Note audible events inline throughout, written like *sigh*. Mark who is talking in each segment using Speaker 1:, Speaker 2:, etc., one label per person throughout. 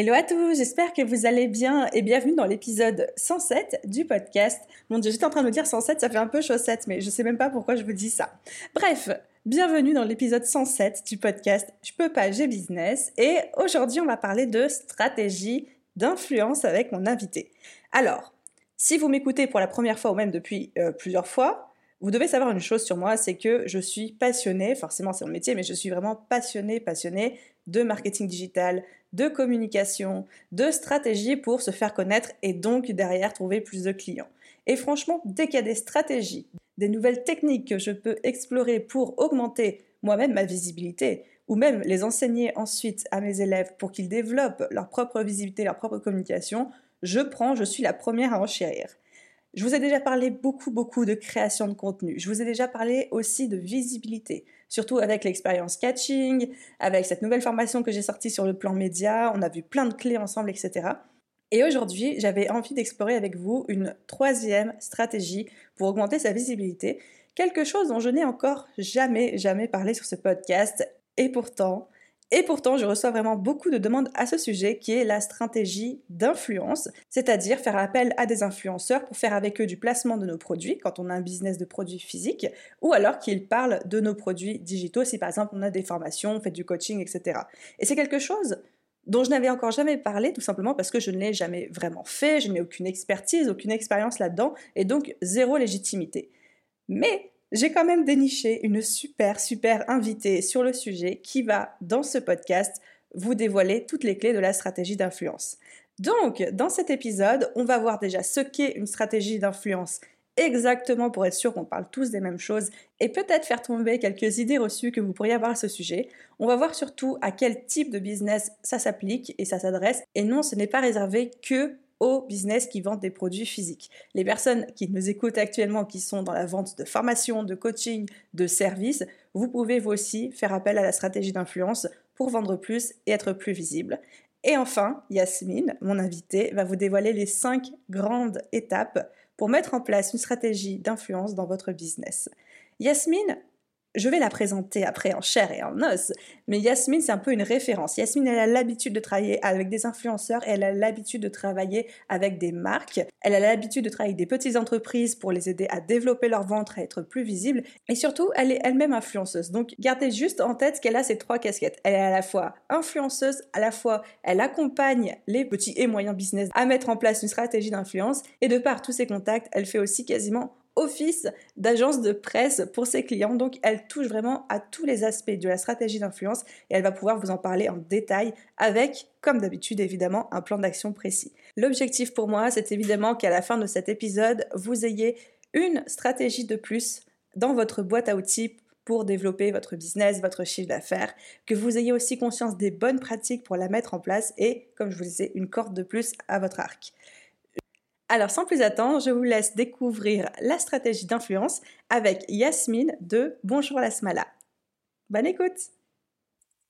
Speaker 1: Hello à tous, j'espère que vous allez bien et bienvenue dans l'épisode 107 du podcast. Mon dieu, j'étais en train de me dire 107, ça fait un peu chaussette, mais je sais même pas pourquoi je vous dis ça. Bref, bienvenue dans l'épisode 107 du podcast Je peux pas, j'ai business. Et aujourd'hui, on va parler de stratégie d'influence avec mon invité. Alors, si vous m'écoutez pour la première fois ou même depuis euh, plusieurs fois, vous devez savoir une chose sur moi, c'est que je suis passionnée, forcément c'est mon métier, mais je suis vraiment passionnée, passionnée de marketing digital, de communication, de stratégie pour se faire connaître et donc derrière trouver plus de clients. Et franchement, dès qu'il y a des stratégies, des nouvelles techniques que je peux explorer pour augmenter moi-même ma visibilité, ou même les enseigner ensuite à mes élèves pour qu'ils développent leur propre visibilité, leur propre communication, je prends, je suis la première à enchérir. Je vous ai déjà parlé beaucoup, beaucoup de création de contenu. Je vous ai déjà parlé aussi de visibilité, surtout avec l'expérience catching, avec cette nouvelle formation que j'ai sortie sur le plan média. On a vu plein de clés ensemble, etc. Et aujourd'hui, j'avais envie d'explorer avec vous une troisième stratégie pour augmenter sa visibilité, quelque chose dont je n'ai encore jamais, jamais parlé sur ce podcast. Et pourtant, et pourtant, je reçois vraiment beaucoup de demandes à ce sujet qui est la stratégie d'influence, c'est-à-dire faire appel à des influenceurs pour faire avec eux du placement de nos produits quand on a un business de produits physiques, ou alors qu'ils parlent de nos produits digitaux si par exemple on a des formations, on fait du coaching, etc. Et c'est quelque chose dont je n'avais encore jamais parlé, tout simplement parce que je ne l'ai jamais vraiment fait, je n'ai aucune expertise, aucune expérience là-dedans, et donc zéro légitimité. Mais j'ai quand même déniché une super, super invitée sur le sujet qui va, dans ce podcast, vous dévoiler toutes les clés de la stratégie d'influence. Donc, dans cet épisode, on va voir déjà ce qu'est une stratégie d'influence exactement pour être sûr qu'on parle tous des mêmes choses et peut-être faire tomber quelques idées reçues que vous pourriez avoir à ce sujet. On va voir surtout à quel type de business ça s'applique et ça s'adresse. Et non, ce n'est pas réservé que aux business qui vendent des produits physiques. Les personnes qui nous écoutent actuellement, qui sont dans la vente de formation, de coaching, de services, vous pouvez vous aussi faire appel à la stratégie d'influence pour vendre plus et être plus visible. Et enfin, Yasmine, mon invitée, va vous dévoiler les cinq grandes étapes pour mettre en place une stratégie d'influence dans votre business. Yasmine, je vais la présenter après en chair et en os, mais Yasmine, c'est un peu une référence. Yasmine, elle a l'habitude de travailler avec des influenceurs elle a l'habitude de travailler avec des marques. Elle a l'habitude de travailler avec des petites entreprises pour les aider à développer leur ventre, à être plus visibles. Et surtout, elle est elle-même influenceuse. Donc, gardez juste en tête qu'elle a ces trois casquettes. Elle est à la fois influenceuse, à la fois elle accompagne les petits et moyens business à mettre en place une stratégie d'influence et de par tous ses contacts, elle fait aussi quasiment office d'agence de presse pour ses clients. Donc, elle touche vraiment à tous les aspects de la stratégie d'influence et elle va pouvoir vous en parler en détail avec, comme d'habitude, évidemment, un plan d'action précis. L'objectif pour moi, c'est évidemment qu'à la fin de cet épisode, vous ayez une stratégie de plus dans votre boîte à outils pour développer votre business, votre chiffre d'affaires, que vous ayez aussi conscience des bonnes pratiques pour la mettre en place et, comme je vous disais, une corde de plus à votre arc. Alors sans plus attendre, je vous laisse découvrir la stratégie d'influence avec Yasmine de Bonjour la Smala. Bonne écoute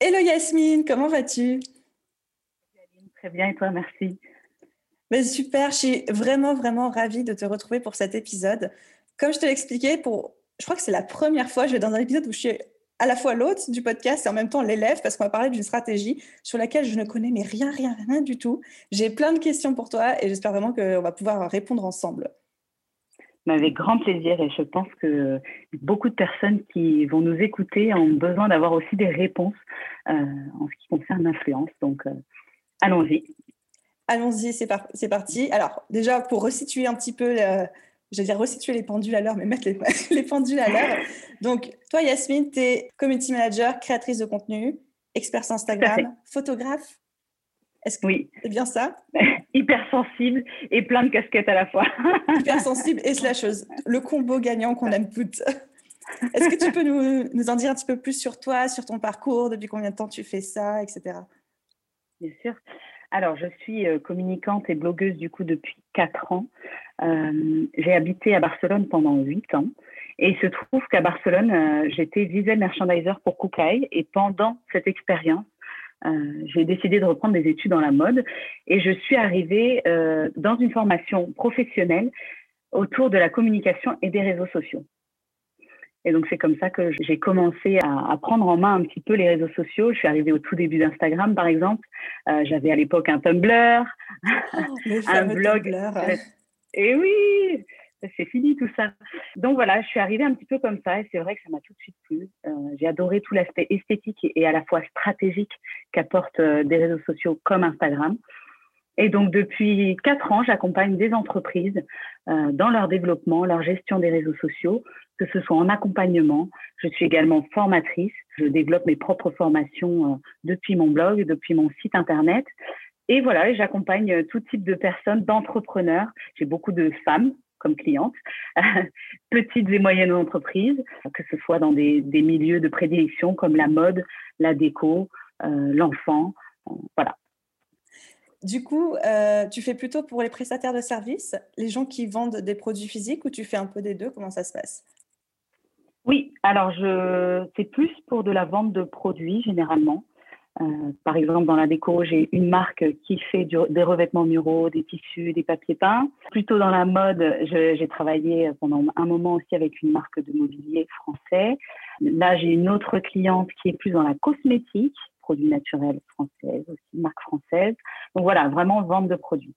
Speaker 1: Hello Yasmine, comment vas-tu?
Speaker 2: Très bien et toi, merci.
Speaker 1: Mais super, je suis vraiment vraiment ravie de te retrouver pour cet épisode. Comme je te l'expliquais, pour, je crois que c'est la première fois, je vais dans un épisode où je suis à la fois l'hôte du podcast et en même temps l'élève parce qu'on va parler d'une stratégie sur laquelle je ne connais mais rien, rien, rien du tout. J'ai plein de questions pour toi et j'espère vraiment qu'on va pouvoir répondre ensemble.
Speaker 2: Avec grand plaisir et je pense que beaucoup de personnes qui vont nous écouter ont besoin d'avoir aussi des réponses euh, en ce qui concerne l'influence. Donc, euh, allons-y.
Speaker 1: Allons-y, c'est, parti. Alors, déjà, pour resituer un petit peu j'allais dire resituer les pendules à l'heure, mais mettre les, *laughs* pendules à l'heure. Donc, toi, Yasmine, tu es community manager, créatrice de contenu, expert sur Instagram, photographe.
Speaker 2: Est-ce que oui.
Speaker 1: c'est bien ça? *laughs*
Speaker 2: Hypersensible et plein de casquettes à la fois. *laughs*
Speaker 1: Hypersensible et slasheuse. Le combo gagnant qu'on aime toutes. Est-ce que tu peux nous, nous, en dire un petit peu plus sur toi, sur ton parcours, depuis combien de temps tu fais ça, etc.
Speaker 2: Bien sûr. Alors, je suis communicante et blogueuse du coup depuis quatre ans. J'ai habité à Barcelone pendant huit ans. Et il se trouve qu'à Barcelone, j'étais visual merchandiser pour Koukaï. Et pendant cette expérience, euh, j'ai décidé de reprendre des études dans la mode et je suis arrivée euh, dans une formation professionnelle autour de la communication et des réseaux sociaux. Et donc, c'est comme ça que j'ai commencé à, prendre en main un petit peu les réseaux sociaux. Je suis arrivée au tout début d'Instagram, par exemple. Euh, j'avais à l'époque un Tumblr, oh, *laughs* un blog. Tumblr. Et oui, c'est fini tout ça. Donc voilà, je suis arrivée un petit peu comme ça et c'est vrai que ça m'a tout de suite plu. Euh, j'ai adoré tout l'aspect esthétique et, à la fois stratégique qu'apportent euh, des réseaux sociaux comme Instagram. Et donc depuis quatre ans, j'accompagne des entreprises euh, dans leur développement, leur gestion des réseaux sociaux, que ce soit en accompagnement. Je suis également formatrice. Je développe mes propres formations depuis mon blog, depuis mon site internet. Et voilà, j'accompagne tout type de personnes, d'entrepreneurs. J'ai beaucoup de femmes comme clientes, *laughs* petites et moyennes entreprises, que ce soit dans des, milieux de prédilection comme la mode, la déco, euh, l'enfant, euh, voilà.
Speaker 1: Du coup, euh, tu fais plutôt pour les prestataires de services, les gens qui vendent des produits physiques ou tu fais un peu des deux? Comment ça se passe?
Speaker 2: Oui, alors je c'est plus pour de la vente de produits généralement. Euh, par exemple, dans la déco, j'ai une marque qui fait des revêtements muraux, des tissus, des papiers peints. Plutôt dans la mode, j'ai travaillé pendant un moment aussi avec une marque de mobilier français. Là, j'ai une autre cliente qui est plus dans la cosmétique, produits naturels français, aussi marque française. Donc voilà, vraiment vente de produits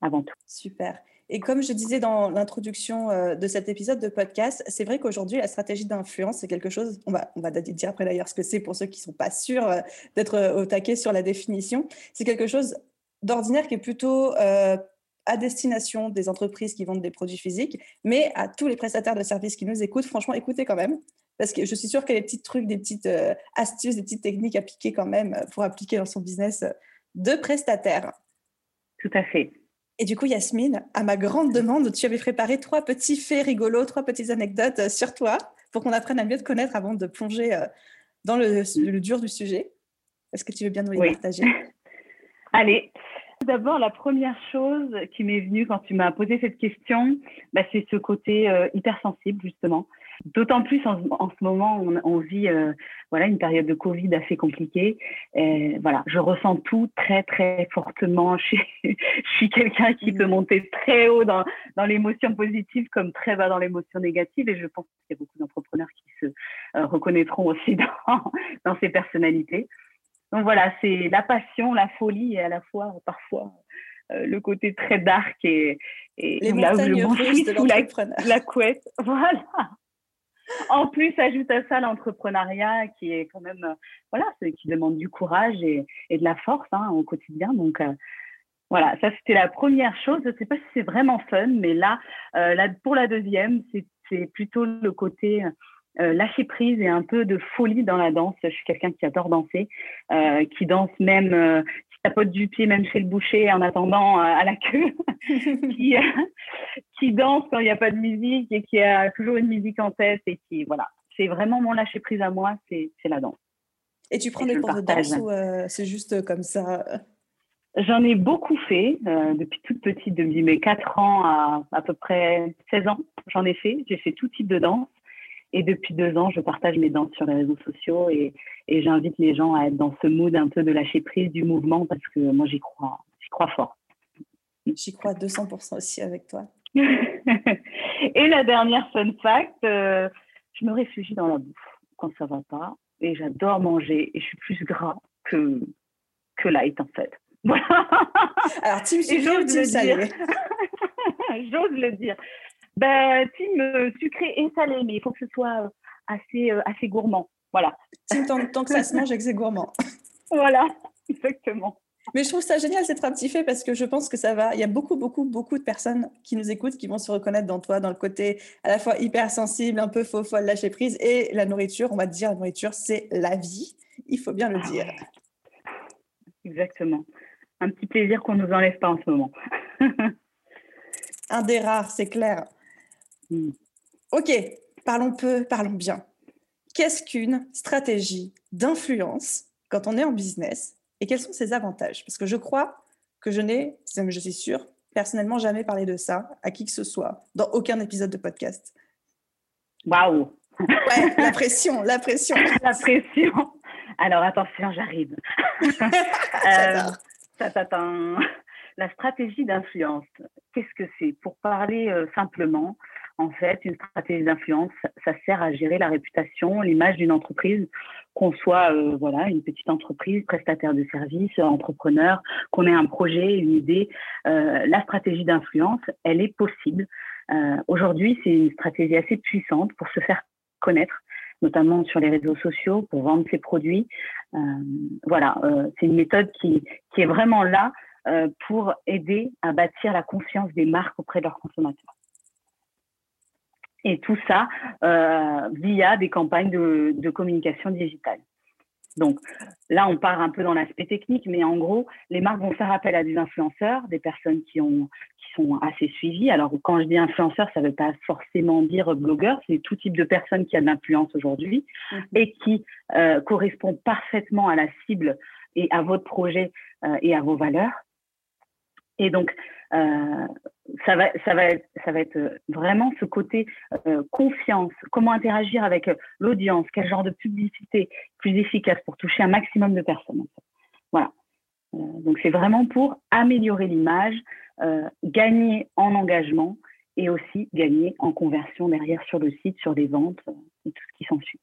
Speaker 2: avant tout.
Speaker 1: Super. Et comme je disais dans l'introduction euh, de cet épisode de podcast, c'est vrai qu'aujourd'hui, la stratégie d'influence, c'est quelque chose, on va, on va dire après d'ailleurs ce que c'est pour ceux qui ne sont pas sûrs euh, d'être euh, au taquet sur la définition, c'est quelque chose d'ordinaire qui est plutôt à destination des entreprises qui vendent des produits physiques, mais à tous les prestataires de services qui nous écoutent, franchement, écoutez quand même, parce que je suis sûre qu'il y a des petits trucs, des petites astuces, des petites techniques appliquées quand même pour appliquer dans son business de prestataire.
Speaker 2: Tout à fait.
Speaker 1: Et du coup, Yasmine, à ma grande demande, tu avais préparé trois petits faits rigolos, trois petites anecdotes euh, sur toi pour qu'on apprenne à mieux te connaître avant de plonger euh, dans le, dur du sujet. Est-ce que tu veux bien nous les partager? *laughs*
Speaker 2: Allez. D'abord, la première chose qui m'est venue quand tu m'as posé cette question, bah, c'est ce côté euh, hypersensible, justement. D'autant plus en, ce moment, on, on vit euh, voilà une période de Covid assez compliquée. Et, voilà, je ressens tout très très fortement. Je suis, *laughs* je suis quelqu'un qui peut monter très haut dans, dans l'émotion positive comme très bas dans l'émotion négative. Et je pense qu'il y a beaucoup d'entrepreneurs qui se euh, reconnaîtront aussi *laughs* dans, dans ces personnalités. Donc voilà, c'est la passion, la folie et à la fois parfois euh, le côté très dark et,
Speaker 1: et là où je
Speaker 2: la, la couette. *laughs* Voilà en plus, ajoute à ça l'entrepreneuriat qui est quand même, euh, voilà, qui demande du courage et, de la force hein, au quotidien. Donc, euh, voilà, ça c'était la première chose. Je ne sais pas si c'est vraiment fun, mais là, euh, là pour la deuxième, c'est plutôt le côté lâcher prise et un peu de folie dans la danse. Je suis quelqu'un qui adore danser, qui danse même, tapote du pied même chez le boucher en attendant euh, à la queue, *laughs* qui, euh, qui danse quand il n'y a pas de musique et qui a toujours une musique en tête et qui, voilà, c'est vraiment mon lâcher prise à moi, c'est la danse.
Speaker 1: Et tu prends des cours de danse ou euh, c'est juste comme ça?
Speaker 2: J'en ai beaucoup fait depuis toute petite, depuis mes 4 ans à à peu près 16 ans. J'en ai fait. J'ai fait tout type de danse. Et depuis deux ans, je partage mes danses sur les réseaux sociaux et, j'invite les gens à être dans ce mood un peu de lâcher prise du mouvement parce que moi, j'y crois, j'y crois fort.
Speaker 1: J'y crois 200% aussi avec toi. *laughs*
Speaker 2: et la dernière fun fact, euh, je me réfugie dans la bouffe quand ça va pas et j'adore manger et je suis plus gras que, que light en fait. *laughs*
Speaker 1: Alors, Tim sucré ou Team salé
Speaker 2: J'ose le dire ben, team euh, sucré et salé, mais il faut que ce soit euh, assez, euh, assez gourmand. Voilà.
Speaker 1: Team tant, tant que ça se mange et que c'est gourmand. *laughs*
Speaker 2: voilà, exactement.
Speaker 1: Mais je trouve ça génial cette petit fait parce que je pense que ça va. Il y a beaucoup, beaucoup, beaucoup de personnes qui nous écoutent qui vont se reconnaître dans toi, dans le côté à la fois hyper sensible, un peu faux folle, lâcher prise et la nourriture. On va te dire, la nourriture, c'est la vie. Il faut bien le ah dire.
Speaker 2: Exactement. Un petit plaisir qu'on ne nous enlève pas en ce moment. *laughs*
Speaker 1: un des rares, c'est clair. Hmm. Ok, parlons peu, parlons bien. Qu'est-ce qu'une stratégie d'influence quand on est en business et quels sont ses avantages? Parce que je crois que je n'ai, je suis sûre, personnellement jamais parlé de ça à qui que ce soit, dans aucun épisode de podcast.
Speaker 2: Waouh
Speaker 1: Ouais, *laughs* la pression, la pression.
Speaker 2: la pression. Alors attention, j'arrive. *laughs* euh, la stratégie d'influence, qu'est-ce que c'est? Pour parler euh, simplement, en fait, une stratégie d'influence, ça sert à gérer la réputation, l'image d'une entreprise, qu'on soit euh, voilà une petite entreprise, prestataire de services, entrepreneur, qu'on ait un projet, une idée. Euh, la stratégie d'influence, elle est possible. Aujourd'hui, c'est une stratégie assez puissante pour se faire connaître notamment sur les réseaux sociaux pour vendre ses produits. voilà, c'est une méthode qui, qui est vraiment là euh, pour aider à bâtir la confiance des marques auprès de leurs consommateurs. Et tout ça euh, via des campagnes de, communication digitale. Donc là, on part un peu dans l'aspect technique, mais en gros, les marques vont faire appel à des influenceurs, des personnes qui, ont, qui sont assez suivies. Alors quand je dis influenceur, ça ne veut pas forcément dire blogueur, c'est tout type de personnes qui a de l'influence aujourd'hui mhm. et qui euh, correspond parfaitement à la cible et à votre projet et à vos valeurs. Et donc, euh, ça, va, ça, va être, ça va être vraiment ce côté euh, confiance, comment interagir avec l'audience, quel genre de publicité plus efficace pour toucher un maximum de personnes. Voilà. Euh, donc, c'est vraiment pour améliorer l'image, gagner en engagement et aussi gagner en conversion derrière sur le site, sur les ventes et tout ce qui s'ensuit.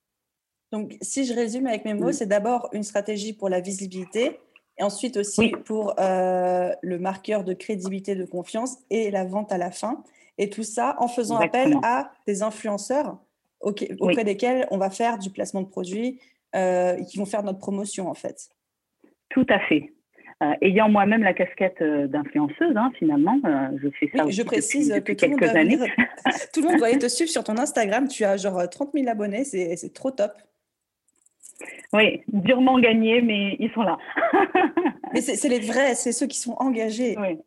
Speaker 1: Donc, si je résume avec mes mots, c'est d'abord une stratégie pour la visibilité, et ensuite aussi pour euh, le marqueur de crédibilité, de confiance et la vente à la fin. Et tout ça en faisant appel à des influenceurs auprès desquels on va faire du placement de produits euh, et qui vont faire notre promotion en fait.
Speaker 2: Tout à fait. Euh, ayant moi-même la casquette d'influenceuse, hein, finalement, je fais ça
Speaker 1: je précise que tout quelques années. tout le monde doit *laughs* *laughs* aller te suivre sur ton Instagram. Tu as genre 30 000 abonnés, c'est trop top.
Speaker 2: Oui, durement gagné, mais ils sont là.
Speaker 1: mais c'est les vrais, c'est ceux qui sont engagés.
Speaker 2: Oui,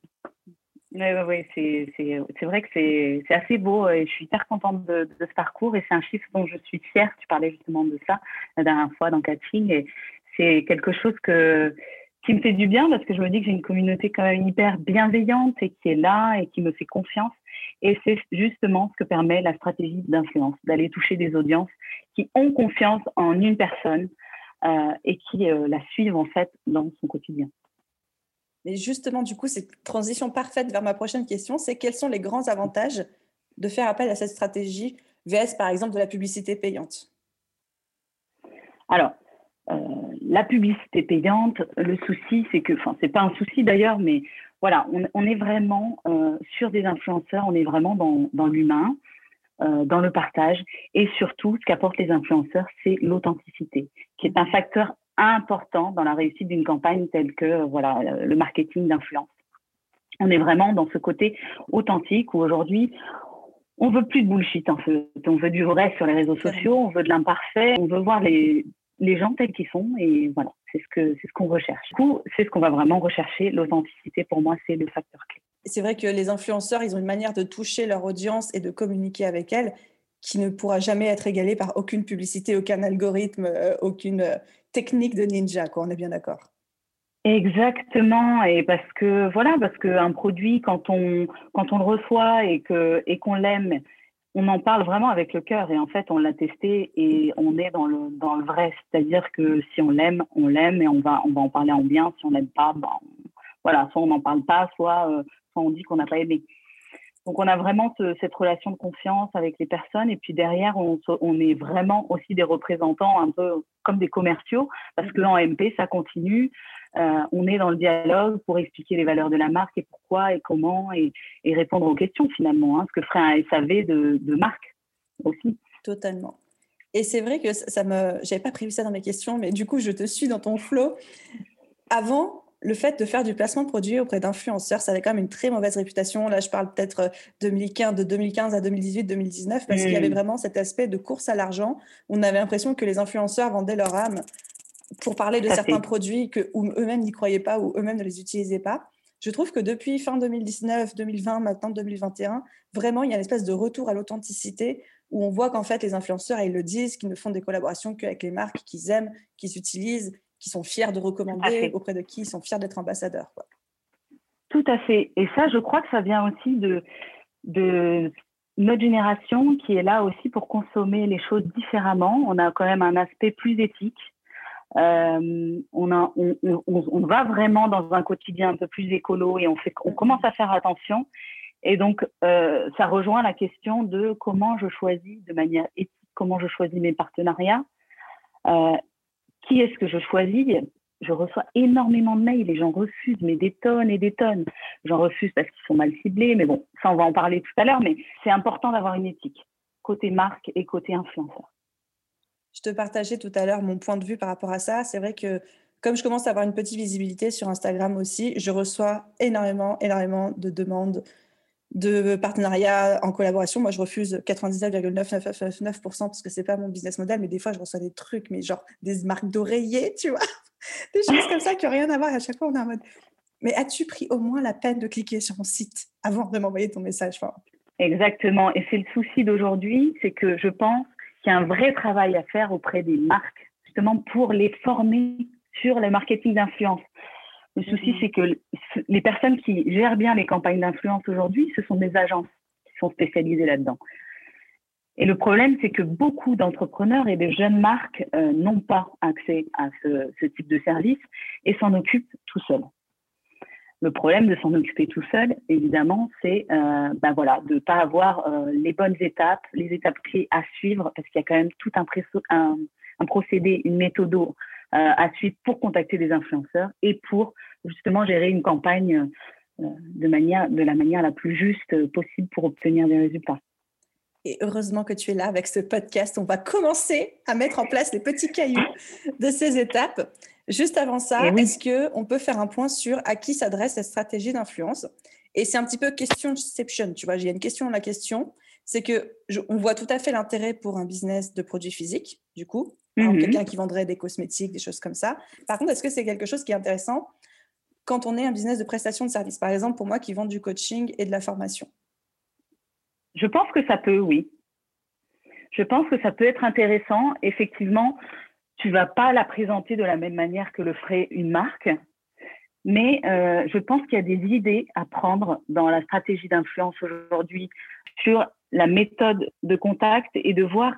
Speaker 2: oui, c'est vrai que c'est assez beau et je suis hyper contente de, ce parcours et c'est un chiffre dont je suis fière. Tu parlais justement de ça la dernière fois dans Catching et c'est quelque chose que, qui me fait du bien parce que je me dis que j'ai une communauté quand même hyper bienveillante et qui est là et qui me fait confiance. Et c'est justement ce que permet la stratégie d'influence, d'aller toucher des audiences qui ont confiance en une personne euh, et qui euh, la suivent en fait dans son quotidien.
Speaker 1: Mais justement, du coup, c'est transition parfaite vers ma prochaine question, c'est quels sont les grands avantages de faire appel à cette stratégie VS, par exemple, de la publicité payante?
Speaker 2: Alors, euh, la publicité payante, le souci, c'est que, enfin, c'est pas un souci d'ailleurs, mais voilà, on, est vraiment sur des influenceurs, on est vraiment dans, dans l'humain. Euh, dans le partage. Et surtout, ce qu'apportent les influenceurs, c'est l'authenticité, qui est un facteur important dans la réussite d'une campagne telle que euh, voilà le marketing d'influence. On est vraiment dans ce côté authentique où aujourd'hui, on veut plus de bullshit en fait. On veut du vrai sur les réseaux sociaux, on veut de l'imparfait, on veut voir les, les gens tels qu'ils sont et voilà, c'est ce que c'est ce qu'on recherche. Du coup, c'est ce qu'on va vraiment rechercher. L'authenticité, pour moi, c'est le facteur clé
Speaker 1: c'est vrai que les influenceurs, ils ont une manière de toucher leur audience et de communiquer avec elle qui ne pourra jamais être égalée par aucune publicité, aucun algorithme, euh, aucune euh, technique de ninja, quoi. On est bien d'accord.
Speaker 2: Exactement, et parce que voilà, parce qu'un produit, quand on quand on le reçoit et que et qu'on l'aime, on en parle vraiment avec le cœur. Et en fait, on l'a testé et on est dans le dans le vrai. C'est-à-dire que si on l'aime, on l'aime et on va on va en parler en bien. Si on l'aime pas, ben, voilà, soit on n'en parle pas, soit euh, on dit qu'on n'a pas aimé. Donc on a vraiment cette relation de confiance avec les personnes et puis derrière on, est vraiment aussi des représentants un peu comme des commerciaux parce que en MP ça continue. Euh, on est dans le dialogue pour expliquer les valeurs de la marque et pourquoi et comment et, répondre aux questions finalement, hein, ce que ferait un SAV de, marque aussi.
Speaker 1: Totalement. Et c'est vrai que ça, me, j'avais pas prévu ça dans mes questions, mais du coup je te suis dans ton flow. Avant, le fait de faire du placement de produits auprès d'influenceurs, ça avait quand même une très mauvaise réputation. Là, je parle peut-être 2015, euh, de 2015 à 2018, 2019, parce qu'il y avait mmh. vraiment cet aspect de course à l'argent. On avait l'impression que les influenceurs vendaient leur âme pour parler de certains produits que eux-mêmes n'y croyaient pas ou eux-mêmes ne les utilisaient pas. Je trouve que depuis fin 2019, 2020, maintenant 2021, vraiment, il y a une espèce de retour à l'authenticité où on voit qu'en fait, les influenceurs, ils le disent, qu'ils ne font des collaborations qu'avec les marques qu'ils aiment, qu'ils utilisent, qui sont fiers de recommander, auprès de qui ils sont fiers d'être ambassadeurs. Quoi.
Speaker 2: Tout à fait. Et ça, je crois que ça vient aussi de, de notre génération qui est là aussi pour consommer les choses différemment. On a quand même un aspect plus éthique. Euh, on, a, on, on, on, va vraiment dans un quotidien un peu plus écolo et on, fait, on commence à faire attention. Et donc, euh, ça rejoint la question de comment je choisis de manière éthique, comment je choisis mes partenariats, euh, qui est-ce que je choisis? Je reçois énormément de mails et j'en refuse, mais des tonnes et des tonnes. J'en refuse parce qu'ils sont mal ciblés, mais bon, ça on va en parler tout à l'heure, mais c'est important d'avoir une éthique, côté marque et côté influenceur.
Speaker 1: Je te partageais tout à l'heure mon point de vue par rapport à ça. C'est vrai que comme je commence à avoir une petite visibilité sur Instagram aussi, je reçois énormément, énormément de demandes de partenariats en collaboration. Moi, je refuse 99,999% parce que c'est pas mon business model, mais des fois, je reçois des trucs, mais genre des marques d'oreillers, tu vois des choses comme ça qui n'ont rien à voir. à chaque fois, on est en mode Mais as-tu pris au moins la peine de cliquer sur mon site avant de m'envoyer ton message
Speaker 2: Exactement. Et c'est le souci d'aujourd'hui c'est que je pense qu'il y a un vrai travail à faire auprès des marques, justement pour les former sur le marketing d'influence. Le souci, mm-hmm. c'est que les personnes qui gèrent bien les campagnes d'influence aujourd'hui, ce sont des agences qui sont spécialisées là-dedans. Et le problème, c'est que beaucoup d'entrepreneurs et de jeunes marques euh, n'ont pas accès à ce, ce, type de service et s'en occupent tout seuls. Le problème de s'en occuper tout seul, évidemment, c'est euh, ben voilà, de ne pas avoir euh, les bonnes étapes, les étapes clés à suivre, parce qu'il y a quand même tout un, procédé, une méthode euh, à suivre pour contacter des influenceurs et pour justement gérer une campagne de, manière, de la manière la plus juste possible pour obtenir des résultats.
Speaker 1: Et heureusement que tu es là avec ce podcast. On va commencer à mettre en place les petits cailloux de ces étapes. Juste avant ça, eh est-ce qu'on peut faire un point sur à qui s'adresse cette stratégie d'influence? Et c'est un petit peu questionception. Tu vois, j'ai une question la question. C'est que on voit tout à fait l'intérêt pour un business de produits physiques, du coup, mhm. quelqu'un qui vendrait des cosmétiques, des choses comme ça. Par contre, est-ce que c'est quelque chose qui est intéressant quand on est un business de prestation de services Par exemple, pour moi qui vend du coaching et de la formation?
Speaker 2: Je pense que ça peut, oui. Je pense que ça peut être intéressant. Effectivement, tu vas pas la présenter de la même manière que le ferait une marque, mais euh, je pense qu'il y a des idées à prendre dans la stratégie d'influence aujourd'hui sur la méthode de contact et de voir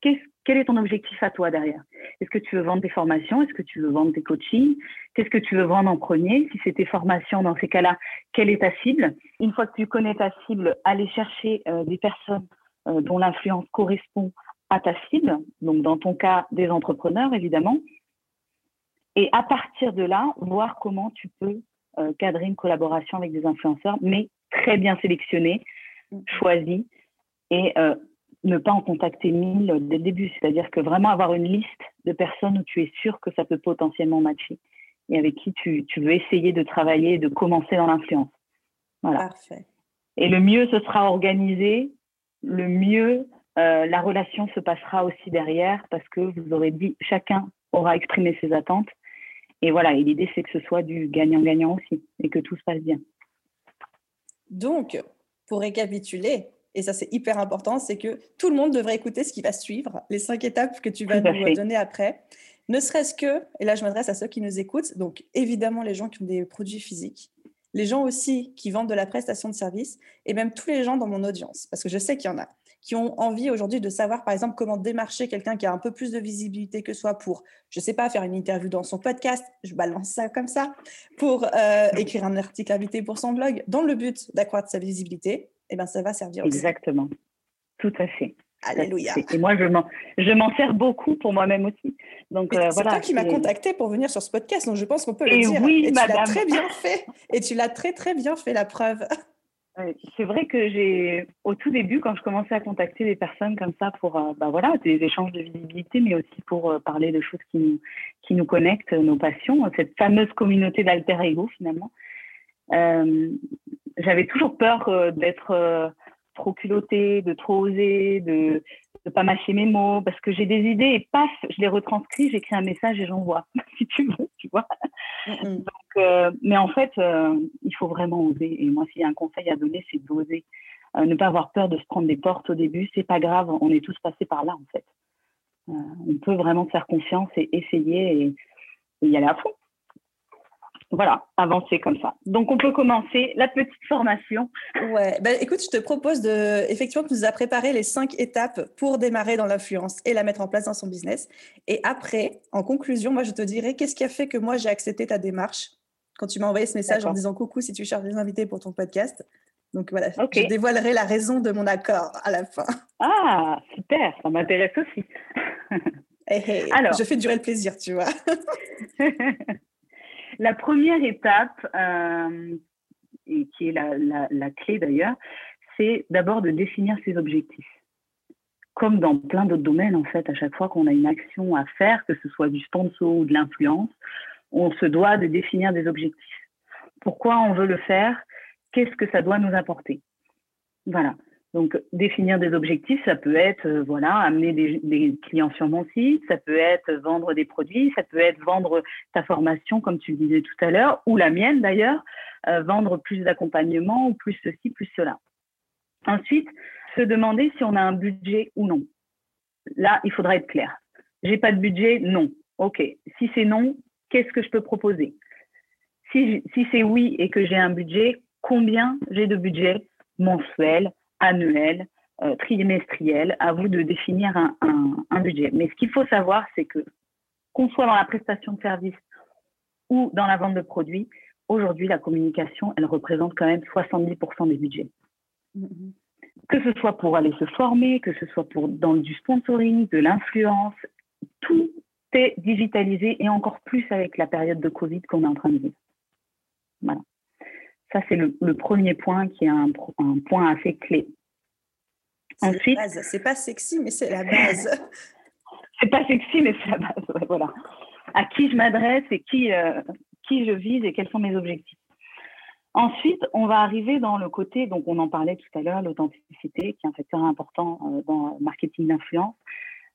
Speaker 2: quel est ton objectif à toi derrière. Est-ce que tu veux vendre des formations? Est-ce que tu veux vendre des coachings? Qu'est-ce que tu veux vendre en premier? Si c'est tes formations, dans ces cas-là, quelle est ta cible? Une fois que tu connais ta cible, aller chercher euh, des personnes euh, dont l'influence correspond à ta cible, donc dans ton cas, des entrepreneurs, évidemment. Et à partir de là, voir comment tu peux euh, cadrer une collaboration avec des influenceurs, mais très bien sélectionnés, mmh. choisis et ne pas en contacter mille dès le début. C'est-à-dire que vraiment avoir une liste de personnes où tu es sûr que ça peut potentiellement matcher et avec qui tu, tu veux essayer de travailler de commencer dans l'influence. Voilà. Parfait. Et le mieux ce sera organisé, le mieux euh, la relation se passera aussi derrière parce que vous aurez dit, chacun aura exprimé ses attentes. Et voilà, et l'idée c'est que ce soit du gagnant-gagnant aussi et que tout se passe bien.
Speaker 1: Donc, pour récapituler, et ça c'est hyper important, c'est que tout le monde devrait écouter ce qui va suivre, les cinq étapes que tu vas nous donner après. Ne serait-ce que, et là je m'adresse à ceux qui nous écoutent, donc évidemment les gens qui ont des produits physiques, les gens aussi qui vendent de la prestation de service, et même tous les gens dans mon audience, parce que je sais qu'il y en a, qui ont envie aujourd'hui de savoir, par exemple, comment démarcher quelqu'un qui a un peu plus de visibilité que soi pour, je ne sais pas, faire une interview dans son podcast, je balance ça comme ça, pour euh, écrire un article invité pour son blog, dans le but d'accroître sa visibilité eh ben, ça va servir
Speaker 2: aussi. Exactement. Tout à fait.
Speaker 1: Alléluia.
Speaker 2: Et moi, je m'en, sers beaucoup pour moi-même aussi.
Speaker 1: Donc, euh, c'est toi qui m'as contacté pour venir sur ce podcast, donc je pense qu'on peut le dire.
Speaker 2: Oui,
Speaker 1: et tu l'as très bien fait. Et tu l'as très, très bien fait, la preuve.
Speaker 2: C'est vrai que j'ai, au tout début, quand je commençais à contacter des personnes comme ça pour, euh, bah voilà, des échanges de visibilité, mais aussi pour euh, parler de choses qui nous, qui nous connectent, nos passions, cette fameuse communauté d'alter ego finalement, j'avais toujours peur euh, d'être euh, trop culottée, de trop oser, de ne pas mâcher mes mots, parce que j'ai des idées et paf, je les retranscris, j'écris un message et j'envoie, *laughs* si tu veux, tu vois. Donc, euh, mais en fait, il faut vraiment oser. Et moi, s'il y a un conseil à donner, c'est d'oser. ne pas avoir peur de se prendre des portes au début, c'est pas grave, on est tous passés par là, en fait. on peut vraiment faire confiance et essayer et y aller à fond. Voilà, avancer comme ça. Donc, on peut commencer la petite formation.
Speaker 1: Ouais, ben, écoute, je te propose de, effectivement, tu nous as préparé les cinq étapes pour démarrer dans l'influence et la mettre en place dans son business. Et après, en conclusion, moi, je te dirai qu'est-ce qui a fait que moi, j'ai accepté ta démarche? Quand tu m'as envoyé ce message en disant coucou si tu cherches des invités pour ton podcast. Donc voilà, je dévoilerai la raison de mon accord à la fin.
Speaker 2: Ah, super, ça m'intéresse aussi.
Speaker 1: Alors, je fais durer le plaisir, tu vois. *laughs*
Speaker 2: La première étape, euh, et qui est la, clé d'ailleurs, c'est d'abord de définir ses objectifs. Comme dans plein d'autres domaines, en fait, à chaque fois qu'on a une action à faire, que ce soit du sponsor ou de l'influence, on se doit de définir des objectifs. Pourquoi on veut le faire? Qu'est-ce que ça doit nous apporter? Voilà. Donc, définir des objectifs, ça peut être, euh, voilà, amener des, clients sur mon site, ça peut être vendre des produits, ça peut être vendre ta formation, comme tu le disais tout à l'heure, ou la mienne d'ailleurs, euh, vendre plus d'accompagnement ou plus ceci, plus cela. Ensuite, se demander si on a un budget ou non. Là, il faudra être clair. J'ai pas de budget, non. Ok. Si c'est non, qu'est-ce que je peux proposer? Si, si c'est oui et que j'ai un budget, combien j'ai de budget mensuel, annuel, euh, trimestriel, à vous de définir un, budget. Mais ce qu'il faut savoir, c'est que qu'on soit dans la prestation de service ou dans la vente de produits, aujourd'hui, la communication, elle représente quand même 70% des budgets. Mm-hmm. Que ce soit pour aller se former, que ce soit pour dans du sponsoring, de l'influence, tout est digitalisé et encore plus avec la période de Covid qu'on est en train de vivre. Voilà. Ça, c'est le, premier point qui est un, point assez clé.
Speaker 1: Ensuite, c'est pas sexy, mais c'est la base.
Speaker 2: c'est pas sexy, mais c'est la base. *laughs* voilà. À qui je m'adresse et qui, euh, qui je vise et quels sont mes objectifs. Ensuite, on va arriver dans le côté, donc on en parlait tout à l'heure, l'authenticité, qui est un facteur important euh, dans le marketing d'influence.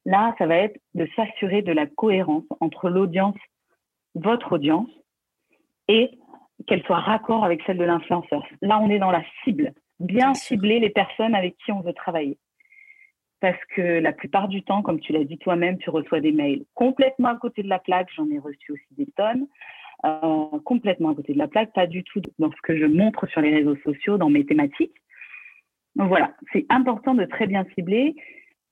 Speaker 2: Là, ça va être de s'assurer de la cohérence entre l'audience, votre audience, et qu'elle soit raccord avec celle de l'influenceur. Là, on est dans la cible, bien cibler les personnes avec qui on veut travailler. Parce que la plupart du temps, comme tu l'as dit toi-même, tu reçois des mails complètement à côté de la plaque. J'en ai reçu aussi des tonnes. Euh, complètement à côté de la plaque, pas du tout dans ce que je montre sur les réseaux sociaux, dans mes thématiques. Donc voilà, c'est important de très bien cibler,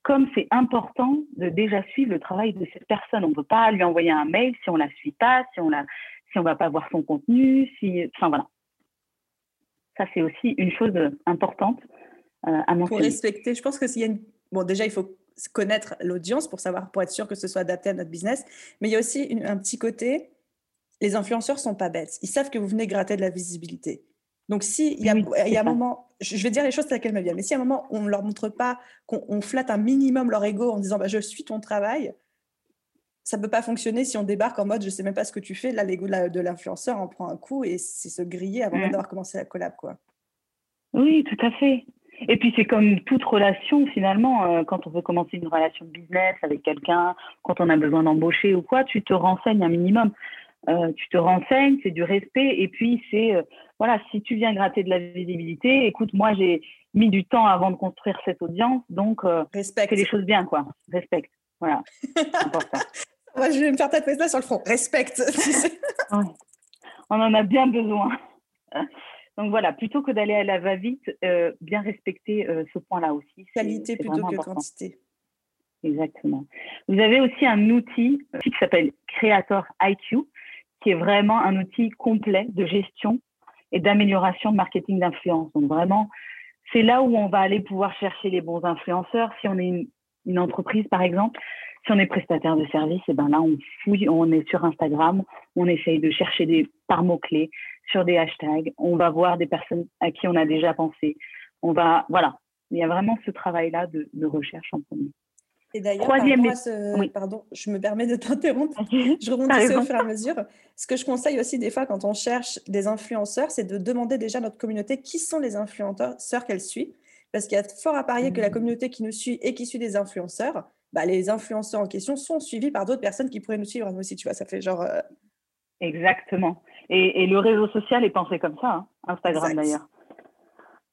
Speaker 2: comme c'est important de déjà suivre le travail de cette personne. On ne peut pas lui envoyer un mail si on ne la suit pas, si on la, si on va pas voir son contenu, si, enfin voilà. Ça c'est aussi une chose importante euh, à mentionner.
Speaker 1: Pour respecter, je pense que s'il y a une... bon déjà il faut connaître l'audience pour savoir, pour être sûr que ce soit adapté à notre business, mais il y a aussi un petit côté. Les influenceurs sont pas bêtes. Ils savent que vous venez gratter de la visibilité. Donc, si il y a, il y a un moment, je vais dire les choses telles qu'elles me viennent, mais si à un moment on ne leur montre pas, qu'on flatte un minimum leur ego en disant bah, je suis ton travail, ça peut pas fonctionner si on débarque en mode je sais même pas ce que tu fais. Là, l'ego de l'influenceur en prend un coup et c'est se griller avant d'avoir commencé la collab, quoi.
Speaker 2: Oui, tout à fait. Et puis c'est comme toute relation finalement, euh, quand on veut commencer une relation de business avec quelqu'un, quand on a besoin d'embaucher ou quoi, tu te renseignes un minimum. Euh, tu te renseignes, c'est du respect. Et puis c'est euh, voilà, si tu viens gratter de la visibilité, écoute, moi j'ai mis du temps avant de construire cette audience, donc fais les choses bien, quoi. Respecte. Voilà. *laughs*
Speaker 1: je vais me faire tatouer ça sur le front. Respecte. *laughs*
Speaker 2: On en a bien besoin. Donc voilà, plutôt que d'aller à la va-vite, euh, bien respecter euh, ce point-là aussi.
Speaker 1: Qualité plutôt que quantité.
Speaker 2: Exactement. Vous avez aussi un outil qui s'appelle Creator IQ, qui est vraiment un outil complet de gestion et d'amélioration de marketing d'influence. Donc vraiment, c'est là où on va aller pouvoir chercher les bons influenceurs. Si on est une, une entreprise, par exemple, si on est prestataire de service, et eh ben là, on fouille, on est sur Instagram, on essaye de chercher des par mots-clés, sur des hashtags, on va voir des personnes à qui on a déjà pensé. On va, voilà, il y a vraiment ce travail-là de, recherche en premier.
Speaker 1: Et d'ailleurs, oui. pardon, je me permets de t'interrompre. *laughs* je rebondis au fur et à mesure. Ce que je conseille aussi des fois quand on cherche des influenceurs, c'est de demander déjà à notre communauté qui sont les influenceurs qu'elle suit. Parce qu'il y a fort à parier que la mmh. communauté qui nous suit et qui suit des influenceurs, bah, les influenceurs en question sont suivis par d'autres personnes qui pourraient nous suivre nous aussi, tu vois, ça fait genre... Euh,
Speaker 2: Exactement. Et, le réseau social est pensé comme ça, hein, Instagram d'ailleurs.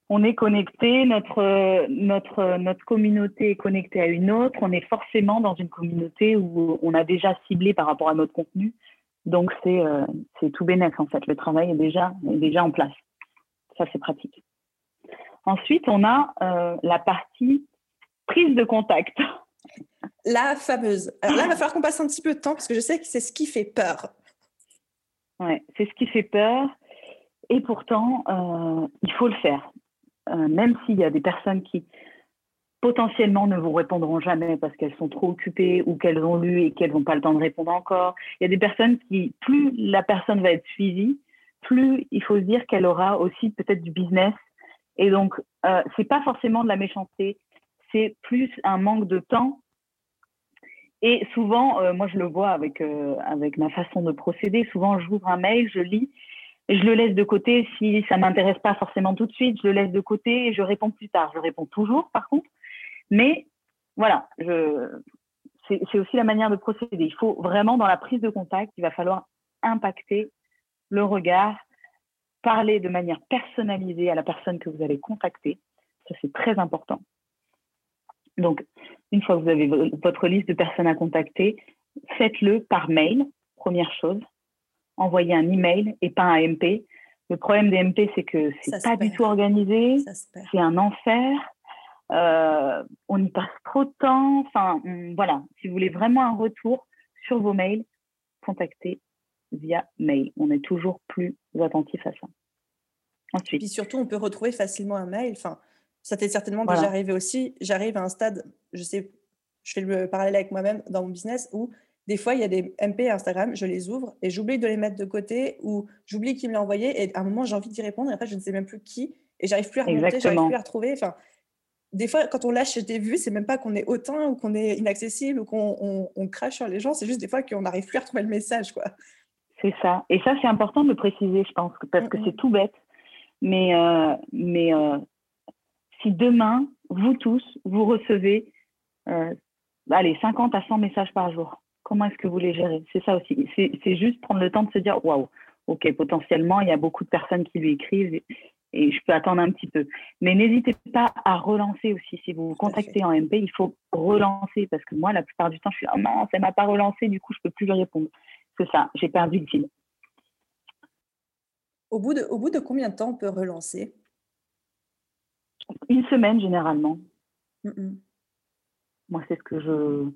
Speaker 2: On est connecté, notre, notre, notre communauté est connectée à une autre, on est forcément dans une communauté où on a déjà ciblé par rapport à notre contenu Donc, c'est tout bénéf, en fait. Le travail est déjà, est déjà en place. Ça, c'est pratique. Ensuite, on a la partie prise de contact.
Speaker 1: La fameuse. Alors là, il va falloir qu'on passe un petit peu de temps parce que je sais que c'est ce qui fait peur.
Speaker 2: Ouais, c'est ce qui fait peur. Et pourtant, euh, il faut le faire. Euh, même s'il y a des personnes qui potentiellement ne vous répondront jamais parce qu'elles sont trop occupées ou qu'elles ont lu et qu'elles n'ont pas le temps de répondre encore. Il y a des personnes qui, plus la personne va être suivie, plus il faut se dire qu'elle aura aussi peut-être du business. Et donc, euh, c'est pas forcément de la méchanceté, c'est plus un manque de temps. Et souvent, euh, moi je le vois avec, euh, avec ma façon de procéder, souvent j'ouvre un mail, je lis, je le laisse de côté si ça m'intéresse pas forcément tout de suite, je le laisse de côté et je réponds plus tard. Je réponds toujours par contre, mais voilà, c'est aussi la manière de procéder. Il faut vraiment dans la prise de contact, il va falloir impacter le regard, parler de manière personnalisée à la personne que vous allez contacter. Ça, c'est très important. Donc, une fois que vous avez votre liste de personnes à contacter, faites-le par mail, première chose. Envoyez un email et pas un MP. Le problème des MP, c'est que c'est pas du tout organisé, c'est un enfer. Euh, on y passe trop de temps. Enfin, voilà. Si vous voulez vraiment un retour sur vos mails, contactez via mail. On est toujours plus attentif à ça.
Speaker 1: Ensuite. Et puis surtout, on peut retrouver facilement un mail. Enfin, ça t'est certainement déjà arrivé aussi. J'arrive à un stade, je sais, je fais le parallèle avec moi-même dans mon business où des fois, il y a des MP Instagram, je les ouvre et j'oublie de les mettre de côté ou j'oublie qui me l'a envoyé et à un moment, j'ai envie d'y répondre et après, je ne sais même plus qui et j'arrive plus à remonter, j'arrive plus à retrouver. Enfin, des fois, quand on lâche des vues, c'est même pas qu'on est hautain ou qu'on est inaccessible ou qu'on on, crache sur les gens, c'est juste des fois qu'on n'arrive plus à retrouver le message. quoi.
Speaker 2: C'est ça. Et ça, c'est important de le préciser, je pense, parce que c'est tout bête. Mais, euh, mais euh, si demain, vous tous, vous recevez euh, allez, 50 à 100 messages par jour, comment est-ce que vous les gérez? C'est ça aussi. C'est juste prendre le temps de se dire waouh, ok, potentiellement, il y a beaucoup de personnes qui lui écrivent et, je peux attendre un petit peu. Mais n'hésitez pas à relancer aussi. Si vous vous contactez en MP, il faut relancer parce que moi, la plupart du temps, je suis oh non, ça m'a pas relancé, du coup, je peux plus lui répondre. C'est ça, j'ai perdu le fil.
Speaker 1: Au bout, de, au bout de combien de temps on peut relancer?
Speaker 2: Une semaine généralement. Moi, c'est ce que je.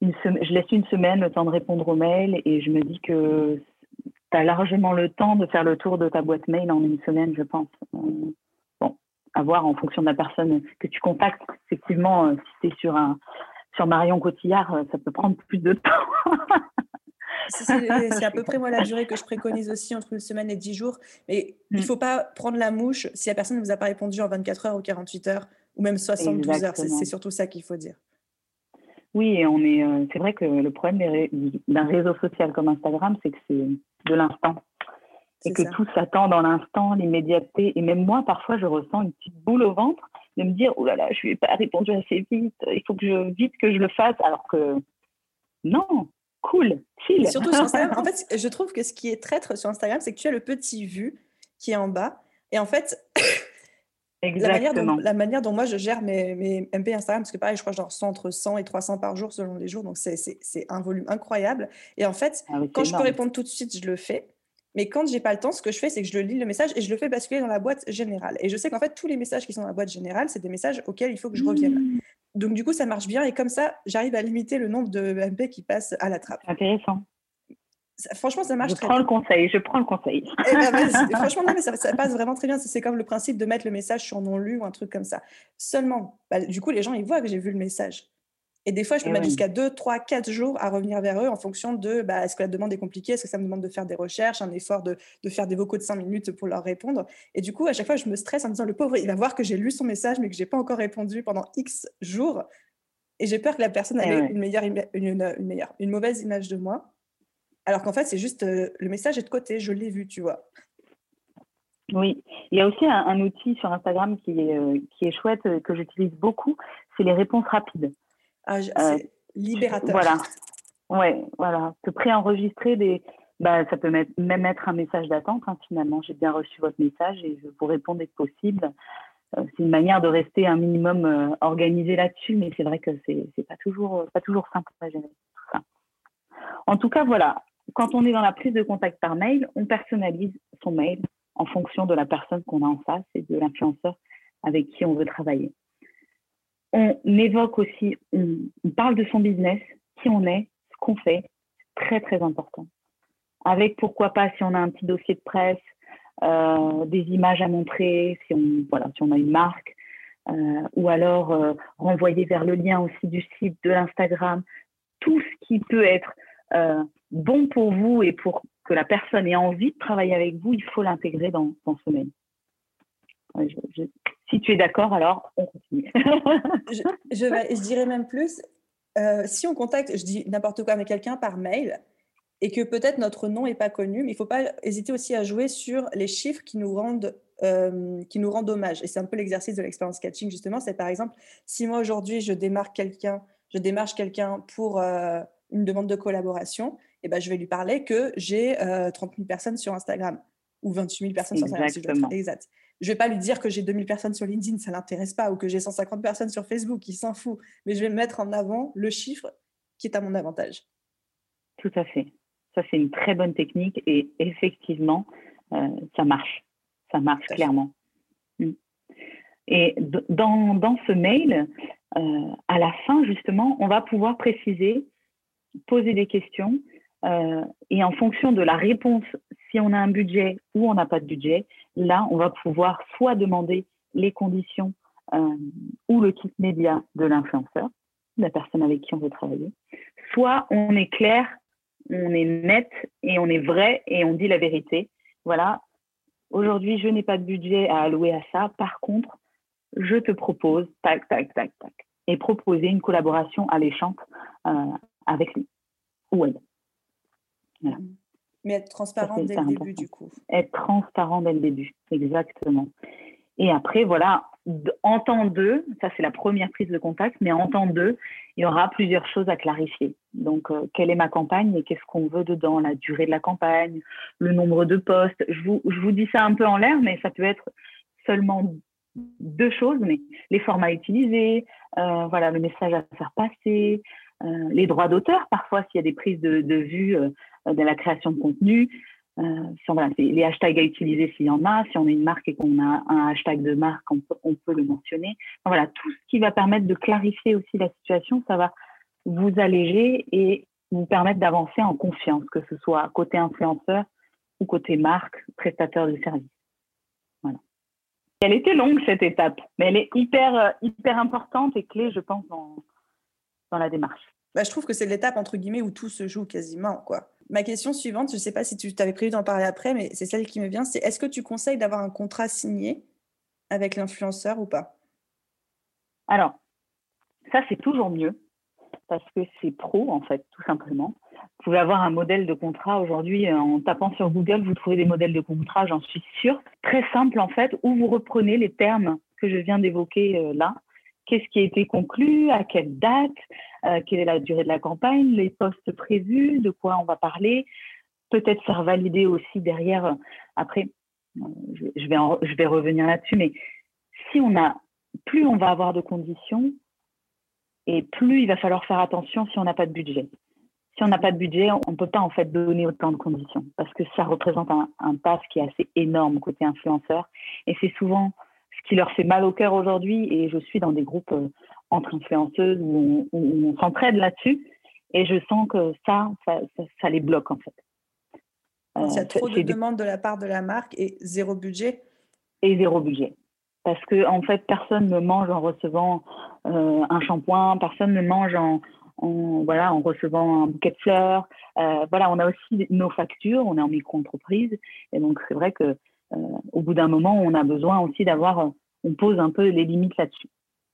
Speaker 2: Une Je laisse une semaine le temps de répondre aux mails et je me dis que tu as largement le temps de faire le tour de ta boîte mail en une semaine, je pense. Bon, à voir en fonction de la personne que tu contactes. Effectivement, euh, si tu es sur, un, sur Marion Cotillard, euh, ça peut prendre plus de *laughs* temps.
Speaker 1: C'est à peu près moi la durée que je préconise aussi entre une semaine et dix jours. Mais il ne mm. faut pas prendre la mouche si la personne ne vous a pas répondu en 24 heures ou 48 heures ou même 72 heures. C'est surtout ça qu'il faut dire.
Speaker 2: Oui, et on est. Euh, c'est vrai que le problème d'un réseau social comme Instagram, c'est que c'est de l'instant. Et que tout s'attend dans l'instant, l'immédiateté. Et même moi, parfois, je ressens une petite boule au ventre de me dire, oh là là, je lui ai pas répondu assez vite, il faut que je vite que je le fasse, alors que non, cool, chill.
Speaker 1: surtout sur Instagram. En *laughs* fait, je trouve que ce qui est traître sur Instagram, c'est que tu as le petit vu qui est en bas. Et en fait, *coughs* la manière, dont, la manière, dont, moi je gère mes, mes, MP Instagram, parce que pareil, je crois que je entre 100 et 300 par jour selon les jours, donc c'est un volume incroyable. Et en fait, ah quand je peux répondre tout de suite, je le fais. Mais quand j'ai pas le temps, ce que je fais, c'est que je le lis le message et je le fais basculer dans la boîte générale. Et je sais qu'en fait, tous les messages qui sont dans la boîte générale, c'est des messages auxquels il faut que je revienne. Mmh. Donc, du coup, ça marche bien. Et comme ça, j'arrive à limiter le nombre de MP qui passent à la trappe.
Speaker 2: Intéressant.
Speaker 1: franchement, ça marche
Speaker 2: je prends le conseil, je prends le conseil.
Speaker 1: Eh ben, *laughs* franchement, non, mais ça, passe vraiment très bien. C'est comme le principe de mettre le message sur non lu ou un truc comme ça. Seulement, bah, du coup, les gens, ils voient que j'ai vu le message. Et des fois, je peux mettre jusqu'à 2, 3, 4 jours à revenir vers eux en fonction de bah, est-ce que la demande est compliquée, est-ce que ça me demande de faire des recherches, un effort de, de, faire des vocaux de 5 minutes pour leur répondre. Et du coup, à chaque fois, je me stresse en me disant le pauvre, il va voir que j'ai lu son message mais que je n'ai pas encore répondu pendant X jours. Et j'ai peur que la personne ait une, meilleure, une, une, meilleure, une mauvaise image de moi. Alors qu'en fait, c'est juste euh, le message est de côté, je l'ai vu, tu vois.
Speaker 2: Oui, il y a aussi un, outil sur Instagram qui est, euh, qui est chouette, euh, que j'utilise beaucoup, c'est les réponses rapides.
Speaker 1: Ah, c'est libérateur.
Speaker 2: Voilà, ouais, voilà. Te préenregistrer des. Bah, ça peut même être un message d'attente. Hein, finalement, j'ai bien reçu votre message et je vous réponds dès que possible. Euh, c'est une manière de rester un minimum euh, organisé là-dessus, mais c'est vrai que c'est n'est pas toujours pas toujours simple à gérer tout ça. En tout cas, voilà. quand on est dans la prise de contact par mail, on personnalise son mail en fonction de la personne qu'on a en face et de l'influenceur avec qui on veut travailler. On évoque aussi, on, parle de son business, qui on est, ce qu'on fait, très très important. Avec pourquoi pas si on a un petit dossier de presse, euh, des images à montrer, si on, voilà, si on a une marque, euh, ou alors euh, renvoyer vers le lien aussi du site, de l'Instagram, tout ce qui peut être bon pour vous et pour que la personne ait envie de travailler avec vous, il faut l'intégrer dans, dans ce mail. Si tu es d'accord, alors on continue. *laughs*
Speaker 1: je, je, dirais même plus, si on contacte, je dis n'importe quoi, mais quelqu'un par mail, et que peut-être notre nom n'est pas connu, mais il ne faut pas hésiter aussi à jouer sur les chiffres qui nous rendent, euh, qui nous rendent hommage. Et c'est un peu l'exercice de l'expérience catching, justement. C'est par exemple, si moi aujourd'hui je démarque quelqu'un, je démarche quelqu'un pour euh, une demande de collaboration, et eh ben, je vais lui parler que j'ai 30 euh, 000 personnes sur Instagram ou 28 000 personnes sur Instagram. exact. Je ne vais pas lui dire que j'ai 2000 personnes sur LinkedIn, ça l'intéresse pas, ou que j'ai 150 personnes sur Facebook, il s'en fout. Mais je vais mettre en avant le chiffre qui est à mon avantage.
Speaker 2: Tout à fait. Ça, c'est une très bonne technique et effectivement, euh, ça marche. Ça marche clairement. Mm. Et dans, dans, ce mail, euh, à la fin, justement, on va pouvoir préciser, poser des questions euh, et en fonction de la réponse, si on a un budget ou on n'a pas de budget, là, on va pouvoir soit demander les conditions ou le kit média de l'influenceur, la personne avec qui on veut travailler, soit on est clair on est net et on est vrai et on dit la vérité. Voilà, aujourd'hui, je n'ai pas de budget à allouer à ça. Par contre, je te propose, tac, tac, tac, tac, et proposer une collaboration alléchante euh, avec lui ou elle.
Speaker 1: Mais être transparent dès le début, du coup.
Speaker 2: Être transparent dès le début, exactement. Et après, voilà, en temps 2, ça c'est la première prise de contact, mais en temps 2, il y aura plusieurs choses à clarifier. Donc, euh, quelle est ma campagne et qu'est-ce qu'on veut dedans, la durée de la campagne, le nombre de postes. Je vous, je vous dis ça un peu en l'air, mais ça peut être seulement deux choses, mais les formats utilisés, euh, voilà, le message à faire passer, euh, les droits d'auteur, parfois s'il y a des prises de, de vue de la création de contenu, euh, les hashtags à utiliser s'il y en a, si on est une marque et qu'on a un hashtag de marque, on peut, on peut le mentionner. voilà, tout ce qui va permettre de clarifier aussi la situation, ça va vous alléger et vous permettre d'avancer en confiance, que ce soit côté influenceur ou côté marque, prestataire de service. Voilà. Elle était longue cette étape, mais elle est hyper, euh, hyper importante et clé, je pense, dans, dans la démarche.
Speaker 1: Bah, je trouve que c'est l'étape entre guillemets où tout se joue quasiment. Quoi. Ma question suivante, je ne sais pas si tu t'avais prévu d'en parler après, mais c'est celle qui me vient, c'est est-ce que tu conseilles d'avoir un contrat signé avec l'influenceur ou pas?
Speaker 2: Alors, ça c'est toujours mieux parce que c'est pro en fait, tout simplement. Vous pouvez avoir un modèle de contrat. Aujourd'hui euh, en tapant sur Google, vous trouvez des modèles de contrat, j'en suis sûre, très simple en fait, où vous reprenez les termes que je viens d'évoquer euh, là qu'est-ce qui a été conclu, à quelle date, euh, quelle est la durée de la campagne, les postes prévus, de quoi on va parler, peut-être faire valider aussi derrière. Euh, après, euh, je, vais je vais revenir là-dessus, mais si on a, plus on va avoir de conditions, et plus il va falloir faire attention si on n'a pas de budget. Si on n'a pas de budget, on ne peut pas en fait donner autant de conditions parce que ça représente un, un taf qui est assez énorme côté influenceur et c'est souvent qui leur fait mal au cœur aujourd'hui. Et je suis dans des groupes euh, entre influenceuses où on, s'entraide là-dessus. Et je sens que ça, ça, les bloque en fait.
Speaker 1: Euh, il y a trop de demandes de la part de la marque et zéro budget.
Speaker 2: Et zéro budget. Parce que en fait, personne ne mange en recevant euh, un shampoing, personne ne mange en, voilà, en recevant un bouquet de fleurs. voilà, on a aussi nos factures, on est en micro-entreprise. Et donc, c'est vrai que euh, au bout d'un moment, on a besoin aussi d'avoir, on pose un peu les limites là-dessus.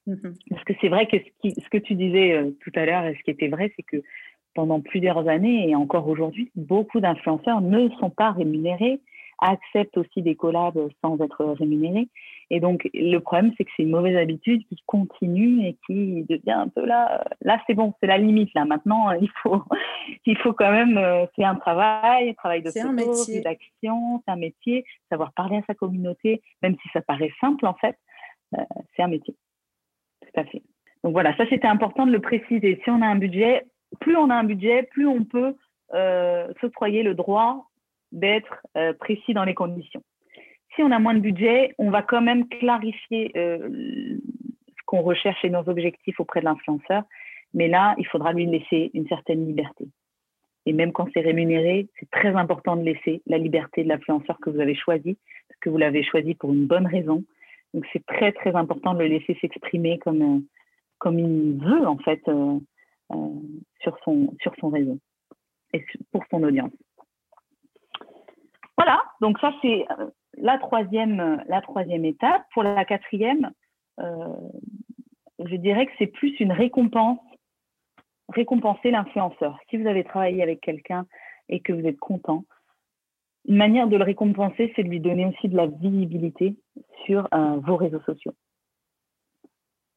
Speaker 2: Mhm. Parce que c'est vrai que ce, que tu disais euh, tout à l'heure et ce qui était vrai, c'est que pendant plusieurs années et encore aujourd'hui, beaucoup d'influenceurs ne sont pas rémunérés, acceptent aussi des collabs sans être rémunérés. Et donc, le problème, c'est que c'est une mauvaise habitude qui continue et qui devient un peu là. Là, c'est bon, c'est la limite. Là, maintenant, il faut, *laughs* il faut quand même. Euh, c'est un travail, un travail de photo, d'action, c'est un métier. Savoir parler à sa communauté, même si ça paraît simple, en fait, euh, c'est un métier. Tout à fait. Donc voilà, ça c'était important de le préciser. Si on a un budget, plus on a un budget, plus on peut euh, s'octroyer le droit d'être euh, précis dans les conditions. Si on a moins de budget, on va quand même clarifier euh, ce qu'on recherche et nos objectifs auprès de l'influenceur. Mais là, il faudra lui laisser une certaine liberté. Et même quand c'est rémunéré, c'est très important de laisser la liberté de l'influenceur que vous avez choisi, parce que vous l'avez choisi pour une bonne raison. Donc c'est très très important de le laisser s'exprimer comme euh, comme il veut en fait sur son sur son réseau et pour son audience. Voilà, donc ça c'est la troisième la troisième étape. Pour la quatrième, je dirais que c'est plus une récompense récompenser l'influenceur. Si vous avez travaillé avec quelqu'un et que vous êtes content, une manière de le récompenser, c'est de lui donner aussi de la visibilité sur euh, vos réseaux sociaux.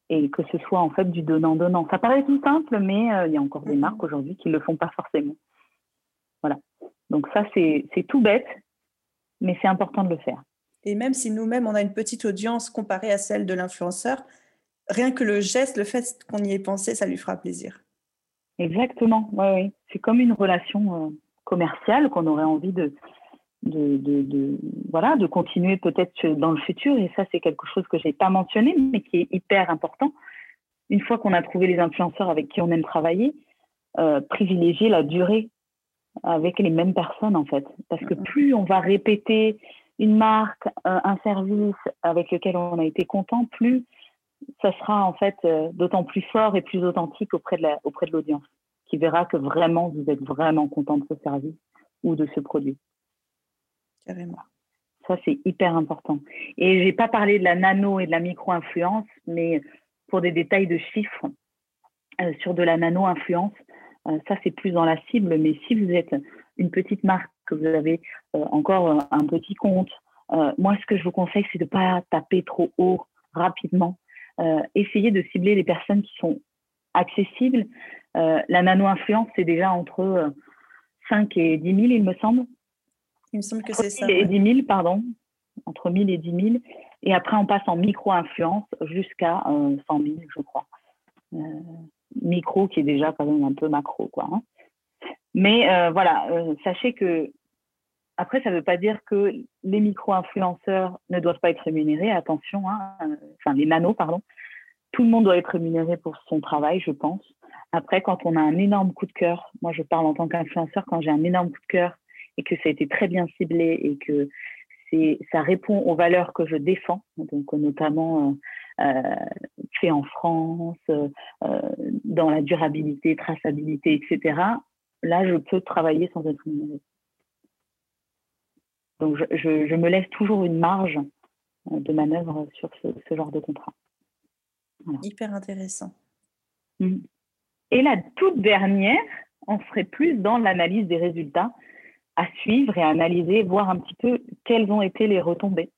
Speaker 2: Et que ce soit en fait du donnant-donnant. Ça paraît tout simple, mais euh, il y a encore des mhm. marques aujourd'hui qui ne le font pas forcément. Voilà. Donc ça, c'est tout bête, mais c'est important de le faire.
Speaker 1: Et même si nous-mêmes, on a une petite audience comparée à celle de l'influenceur, rien que le geste, le fait qu'on y ait pensé, ça lui fera plaisir.
Speaker 2: Exactement, oui, oui. C'est comme une relation euh, commerciale qu'on aurait envie de, de, de, voilà, de continuer peut-être dans le futur. Et ça, c'est quelque chose que je n'ai pas mentionné, mais qui est hyper important. Une fois qu'on a trouvé les influenceurs avec qui on aime travailler, euh, privilégier la durée avec les mêmes personnes, en fait. Parce que plus on va répéter une marque, un service avec lequel on a été content, plus ça sera en fait euh, d'autant plus fort et plus authentique auprès de auprès de l'audience, qui verra que vraiment vous êtes vraiment content de ce service ou de ce produit.
Speaker 1: Carrément.
Speaker 2: Ça, c'est hyper important. Et j'ai pas parlé de la nano et de la micro-influence, mais pour des détails de chiffres, euh, sur de la nano-influence, euh, ça, c'est plus dans la cible. Mais si vous êtes une petite marque, que vous avez encore un petit compte, moi, ce que je vous conseille, c'est de pas taper trop haut rapidement euh, essayer de cibler les personnes qui sont accessibles. Euh, la nano-influence, c'est déjà entre 5 euh, et 10 000, il me semble.
Speaker 1: Il me semble que c'est ça.
Speaker 2: Et 10 000, pardon. Entre 1000 et 10 000. Et après, on passe en micro-influence jusqu'à 100 000, je crois. Micro qui est déjà quand un peu macro, quoi. Hein. Mais voilà, sachez que après, ça ne veut pas dire que les micro-influenceurs ne doivent pas être rémunérés. Attention, hein, euh, enfin les nanos, pardon. Tout le monde doit être rémunéré pour son travail, je pense. Après, quand on a un énorme coup de cœur, moi je parle en tant qu'influenceur, quand j'ai un énorme coup de cœur et que ça a été très bien ciblé et que ça répond aux valeurs que je défends, donc notamment euh, euh, fait en France, dans la durabilité, traçabilité, etc. Là, je peux travailler sans être. Donc, je, me laisse toujours une marge euh, de manœuvre sur ce, genre de contrat.
Speaker 1: Hyper intéressant.
Speaker 2: Mmh. Et la toute dernière, on serait plus dans l'analyse des résultats à suivre et à analyser, voir un petit peu quelles ont été les retombées.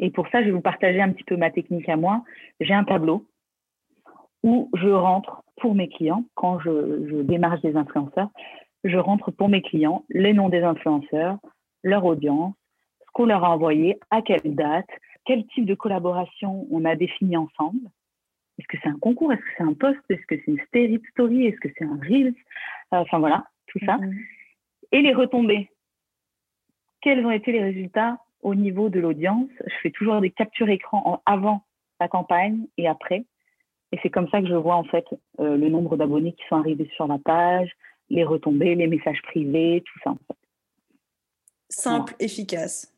Speaker 2: Et pour ça, je vais vous partager un petit peu ma technique à moi. J'ai un tableau où je rentre pour mes clients, quand je, je démarche des influenceurs, je rentre pour mes clients les noms des influenceurs, leur audience, ce qu'on leur a envoyé, à quelle date, quel type de collaboration on a défini ensemble. Est-ce que c'est un concours? Est-ce que c'est un post? Est-ce que c'est une story Est-ce que c'est un Reels Enfin voilà, tout ça. Mm-hmm. Et les retombées. Quels ont été les résultats au niveau de l'audience Je fais toujours des captures écran avant la campagne et après. Et c'est comme ça que je vois en fait euh, le nombre d'abonnés qui sont arrivés sur la page, les retombées, les messages privés, tout ça en fait.
Speaker 1: Simple, efficace.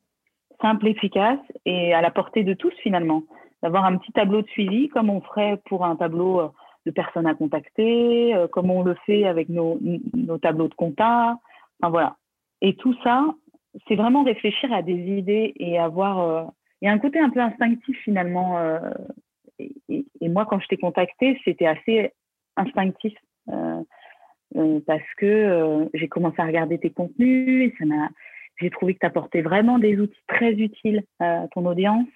Speaker 2: Simple, efficace et à la portée de tous finalement. D'avoir un petit tableau de suivi comme on ferait pour un tableau euh, de personnes à contacter, euh, comme on le fait avec nos, tableaux de compta. Enfin voilà. Et tout ça, c'est vraiment réfléchir à des idées et avoir. Euh, y a un côté un peu instinctif finalement. et, moi, quand je t'ai contacté, c'était assez instinctif. parce que j'ai commencé à regarder tes contenus et ça j'ai trouvé que tu apportais vraiment des outils très utiles à ton audience,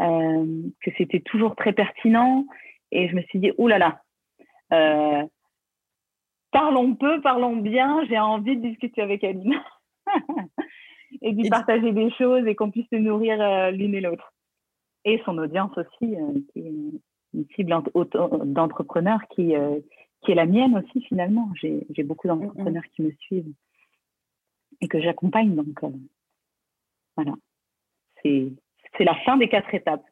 Speaker 2: euh, que c'était toujours très pertinent. Et je me suis dit, oh là là, euh, parlons peu, parlons bien, j'ai envie de discuter avec Aline. *laughs* et d'y partager des choses et qu'on puisse se nourrir euh, l'une et l'autre. Et son audience aussi, qui est une cible d'entrepreneurs qui, qui est la mienne aussi finalement. J'ai beaucoup d'entrepreneurs qui me suivent et que j'accompagne. Donc voilà, c'est la fin des quatre étapes.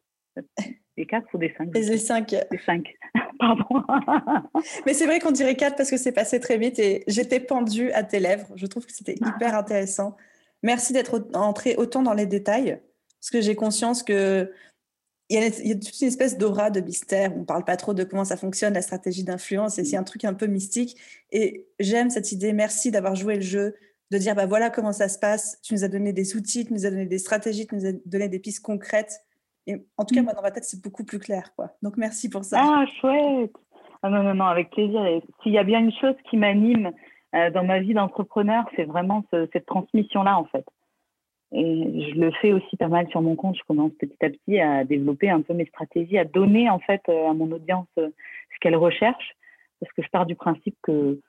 Speaker 2: Des quatre ou des cinq
Speaker 1: Les cinq.
Speaker 2: Des cinq. *laughs* Pardon. *laughs*
Speaker 1: Mais c'est vrai qu'on dirait quatre parce que c'est passé très vite et j'étais pendue à tes lèvres. Je trouve que c'était *laughs* hyper intéressant. Merci d'être entré autant dans les détails parce que j'ai conscience que il y, a, il y, a, toute une espèce d'aura de mystère. On ne parle pas trop de comment ça fonctionne, la stratégie d'influence, et c'est un truc un peu mystique. Et j'aime cette idée. Merci d'avoir joué le jeu, de dire bah voilà comment ça se passe. Tu nous as donné des outils, tu nous as donné des stratégies, tu nous as donné des pistes concrètes. Et en tout cas, mm. moi, dans ma tête, c'est beaucoup plus clair. Quoi. Donc, merci pour ça.
Speaker 2: Ah, chouette. Ah, non, non, non, avec plaisir. S'il y a bien une chose qui m'anime dans ma vie d'entrepreneur, c'est vraiment cette transmission-là, en fait. Et je le fais aussi pas mal sur mon compte. Je commence petit à petit à développer un peu mes stratégies, à donner, en fait, euh, à mon audience euh, ce qu'elle recherche. Parce que je pars du principe que,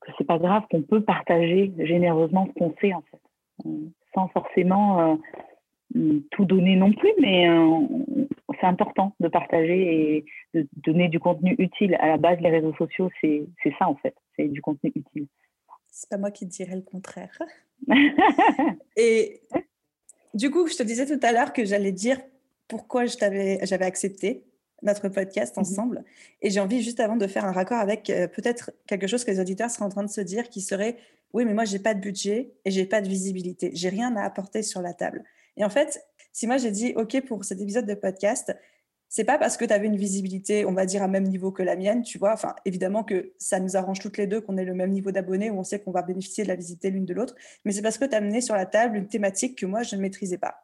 Speaker 2: que c'est pas grave, qu'on peut partager généreusement ce qu'on sait, en fait. Sans forcément tout donner non plus, mais euh, c'est important de partager et de donner du contenu utile. À la base, les réseaux sociaux, c'est ça en fait, c'est du contenu utile.
Speaker 1: C'est pas moi qui dirais le contraire. *laughs* et du coup, je te disais tout à l'heure que j'allais dire pourquoi j'avais accepté notre podcast mhm. ensemble. Et j'ai envie, juste avant de faire un raccord avec euh, peut-être quelque chose que les auditeurs seraient en train de se dire, qui serait, oui, mais moi, j'ai pas de budget et j'ai pas de visibilité. J'ai rien à apporter sur la table. Et en fait, si moi j'ai dit OK pour cet épisode de podcast, c'est pas parce que tu avais une visibilité, on va dire, à même niveau que la mienne, tu vois. Enfin, évidemment que ça nous arrange toutes les deux qu'on ait le même niveau d'abonnés, où on sait qu'on va bénéficier de la visiter l'une de l'autre. Mais c'est parce que tu as amené sur la table une thématique que moi, je ne maîtrisais pas.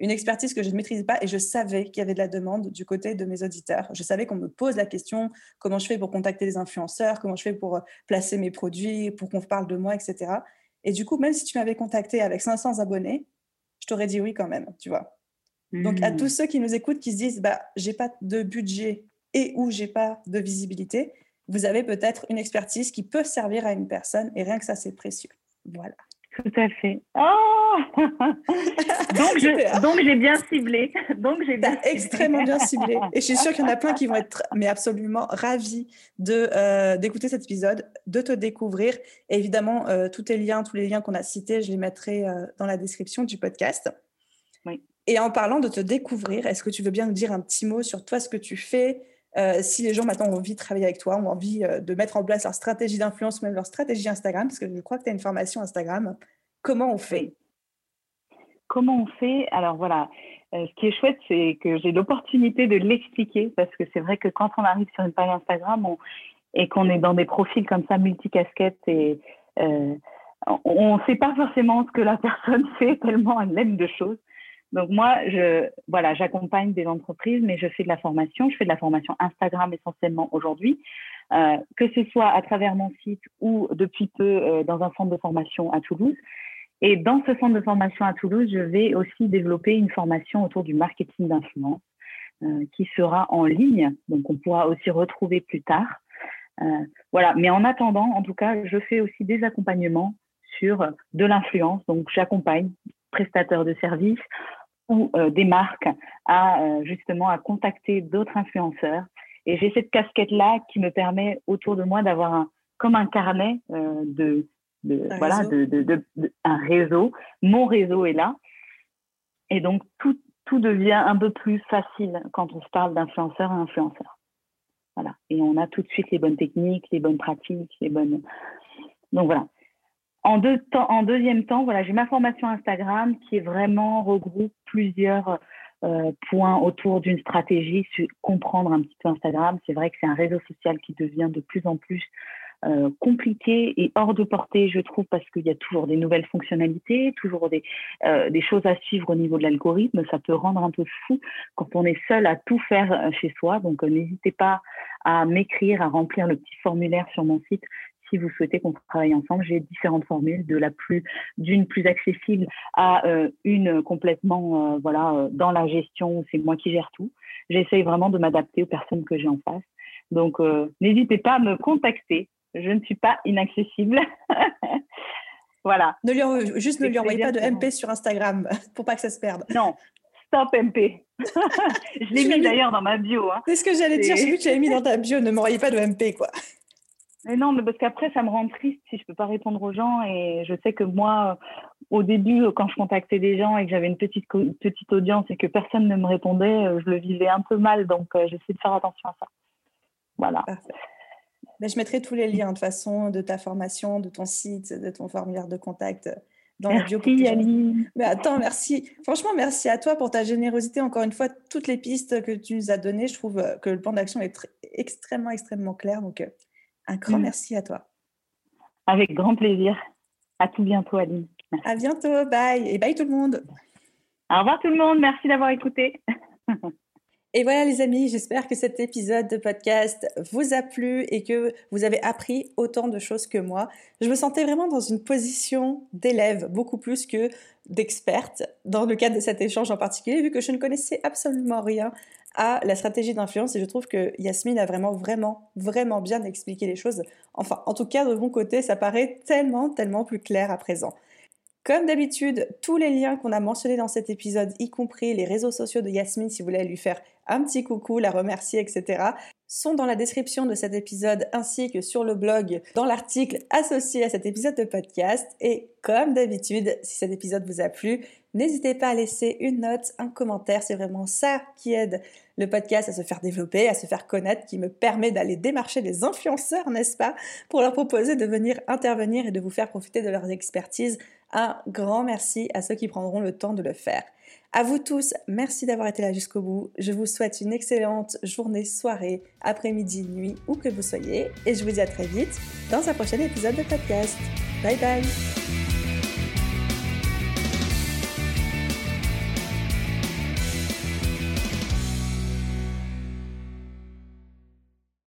Speaker 1: Une expertise que je ne maîtrisais pas et je savais qu'il y avait de la demande du côté de mes auditeurs. Je savais qu'on me pose la question comment je fais pour contacter les influenceurs, comment je fais pour euh, placer mes produits, pour qu'on parle de moi, etc. Et du coup, même si tu m'avais contacté avec 500 abonnés, je t'aurais dit oui quand même, tu vois. Donc, à tous hmm. ceux qui nous écoutent, qui se disent, bah, j'ai pas de budget et ou j'ai pas de visibilité, vous avez peut-être une expertise qui peut servir à une personne et rien que ça, c'est précieux. Voilà.
Speaker 2: Tout à fait. Oh *laughs* donc, j'ai bien ciblé. Donc j'ai
Speaker 1: extrêmement bien ciblé. Et je suis sûre qu'il y en a plein qui vont être mais absolument ravis de euh, d'écouter cet épisode, de te découvrir. Et évidemment, euh, tous les liens, tous les liens qu'on a cités, je les mettrai euh, dans la description du podcast.
Speaker 2: Oui.
Speaker 1: Et en parlant de te découvrir, est-ce que tu veux bien nous dire un petit mot sur toi, ce que tu fais si les gens maintenant ont envie de travailler avec toi, ont envie de mettre en place leur stratégie d'influence, même leur stratégie Instagram, parce que je crois que tu as une formation Instagram, comment on fait?
Speaker 2: Comment on fait? Alors voilà, ce qui est chouette, c'est que j'ai l'opportunité de l'expliquer, parce que c'est vrai que quand on arrive sur une page Instagram et qu'on est dans des profils comme ça, multicasquettes, et on ne sait pas forcément ce que la *laughs* personne fait tellement elle aime de choses. Donc moi, je, voilà, j'accompagne des entreprises, mais je fais de la formation. Je fais de la formation Instagram essentiellement aujourd'hui, euh, que ce soit à travers mon site ou depuis peu euh, dans un centre de formation à Toulouse. Et dans ce centre de formation à Toulouse, je vais aussi développer une formation autour du marketing d'influence euh, qui sera en ligne. Donc on pourra aussi retrouver plus tard. voilà. Mais en attendant, en tout cas, je fais aussi des accompagnements sur de l'influence. Donc j'accompagne prestataires de services ou euh, des marques à euh, justement à contacter d'autres influenceurs. Et j'ai cette casquette-là qui me permet autour de moi d'avoir comme un carnet euh, de, de voilà de, de, un réseau. Mon réseau est là. Et donc tout, tout devient un peu plus facile quand on se parle d'influenceur à influenceur. Voilà. Et on a tout de suite les bonnes techniques, les bonnes pratiques, les bonnes. Donc voilà. En, deux temps, en deuxième temps, voilà, j'ai ma formation Instagram qui est vraiment regroupe plusieurs euh, points autour d'une stratégie, comprendre un petit peu Instagram. C'est vrai que c'est un réseau social qui devient de plus en plus euh, compliqué et hors de portée, je trouve, parce qu'il y a toujours des nouvelles fonctionnalités, toujours euh, des choses à suivre au niveau de l'algorithme. Ça peut rendre un peu fou quand on est seul à tout faire chez soi. Donc, n'hésitez pas à m'écrire, à remplir le petit formulaire sur mon site si vous souhaitez qu'on travaille ensemble, j'ai différentes formules, de la plus d'une plus accessible à euh, une complètement euh, voilà euh, dans la gestion, c'est moi qui gère tout. J'essaye vraiment de m'adapter aux personnes que j'ai en face. Donc n'hésitez pas à me contacter. Je ne suis pas inaccessible. *laughs* voilà.
Speaker 1: Ne lui juste ne lui envoyez pas de MP sur Instagram *laughs* pour pas que ça se perde.
Speaker 2: Non, stop MP. *laughs* je l'ai mis, d'ailleurs dans ma bio. Hein.
Speaker 1: C'est ce que j'allais dire, j'ai vu que tu l'avais mis dans ta bio, ne m'envoyez pas de MP, quoi.
Speaker 2: Mais non, mais parce qu'après, ça me rend triste si je peux pas répondre aux gens. Et je sais que moi, au début, quand je contactais des gens et que j'avais une petite, petite audience et que personne ne me répondait, euh, je le vivais un peu mal. Donc, euh, j'essaie de faire attention à ça. Voilà.
Speaker 1: Mais je mettrai tous les liens de façon de ta formation, de ton site, de ton formulaire de contact dans
Speaker 2: merci,
Speaker 1: la
Speaker 2: bio.
Speaker 1: Mais attends, merci. Franchement, merci à toi pour ta générosité. Encore une fois, toutes les pistes que tu nous as données, je trouve que le plan d'action est extrêmement, extrêmement clair. Donc, euh, un grand mm. merci à toi.
Speaker 2: Avec grand plaisir. À tout bientôt, Aline.
Speaker 1: À bientôt. Bye. Et bye tout le monde.
Speaker 2: Au revoir tout le monde. Merci d'avoir écouté.
Speaker 1: Et voilà les amis, j'espère que cet épisode de podcast vous a plu et que vous avez appris autant de choses que moi. Je me sentais vraiment dans une position d'élève, beaucoup plus que d'experte dans le cadre de cet échange en particulier, vu que je ne connaissais absolument rien à la stratégie d'influence et je trouve que Yasmine a vraiment, vraiment, vraiment bien expliqué les choses. Enfin, en tout cas, de mon côté, ça paraît tellement, tellement plus clair à présent. Comme d'habitude, tous les liens qu'on a mentionnés dans cet épisode, y compris les réseaux sociaux de Yasmine, si vous voulez lui faire un petit coucou, la remercier, etc., sont dans la description de cet épisode ainsi que sur le blog dans l'article associé à cet épisode de podcast. Et comme d'habitude, si cet épisode vous a plu, n'hésitez pas à laisser une note, un commentaire. C'est vraiment ça qui aide le podcast à se faire développer, à se faire connaître, qui me permet d'aller démarcher des influenceurs, n'est-ce pas, pour leur proposer de venir intervenir et de vous faire profiter de leur expertise un grand merci à ceux qui prendront le temps de le faire. À vous tous, merci d'avoir été là jusqu'au bout. Je vous souhaite une excellente journée, soirée, après-midi, nuit, où que vous soyez. Et je vous dis à très vite dans un prochain épisode de podcast. Bye bye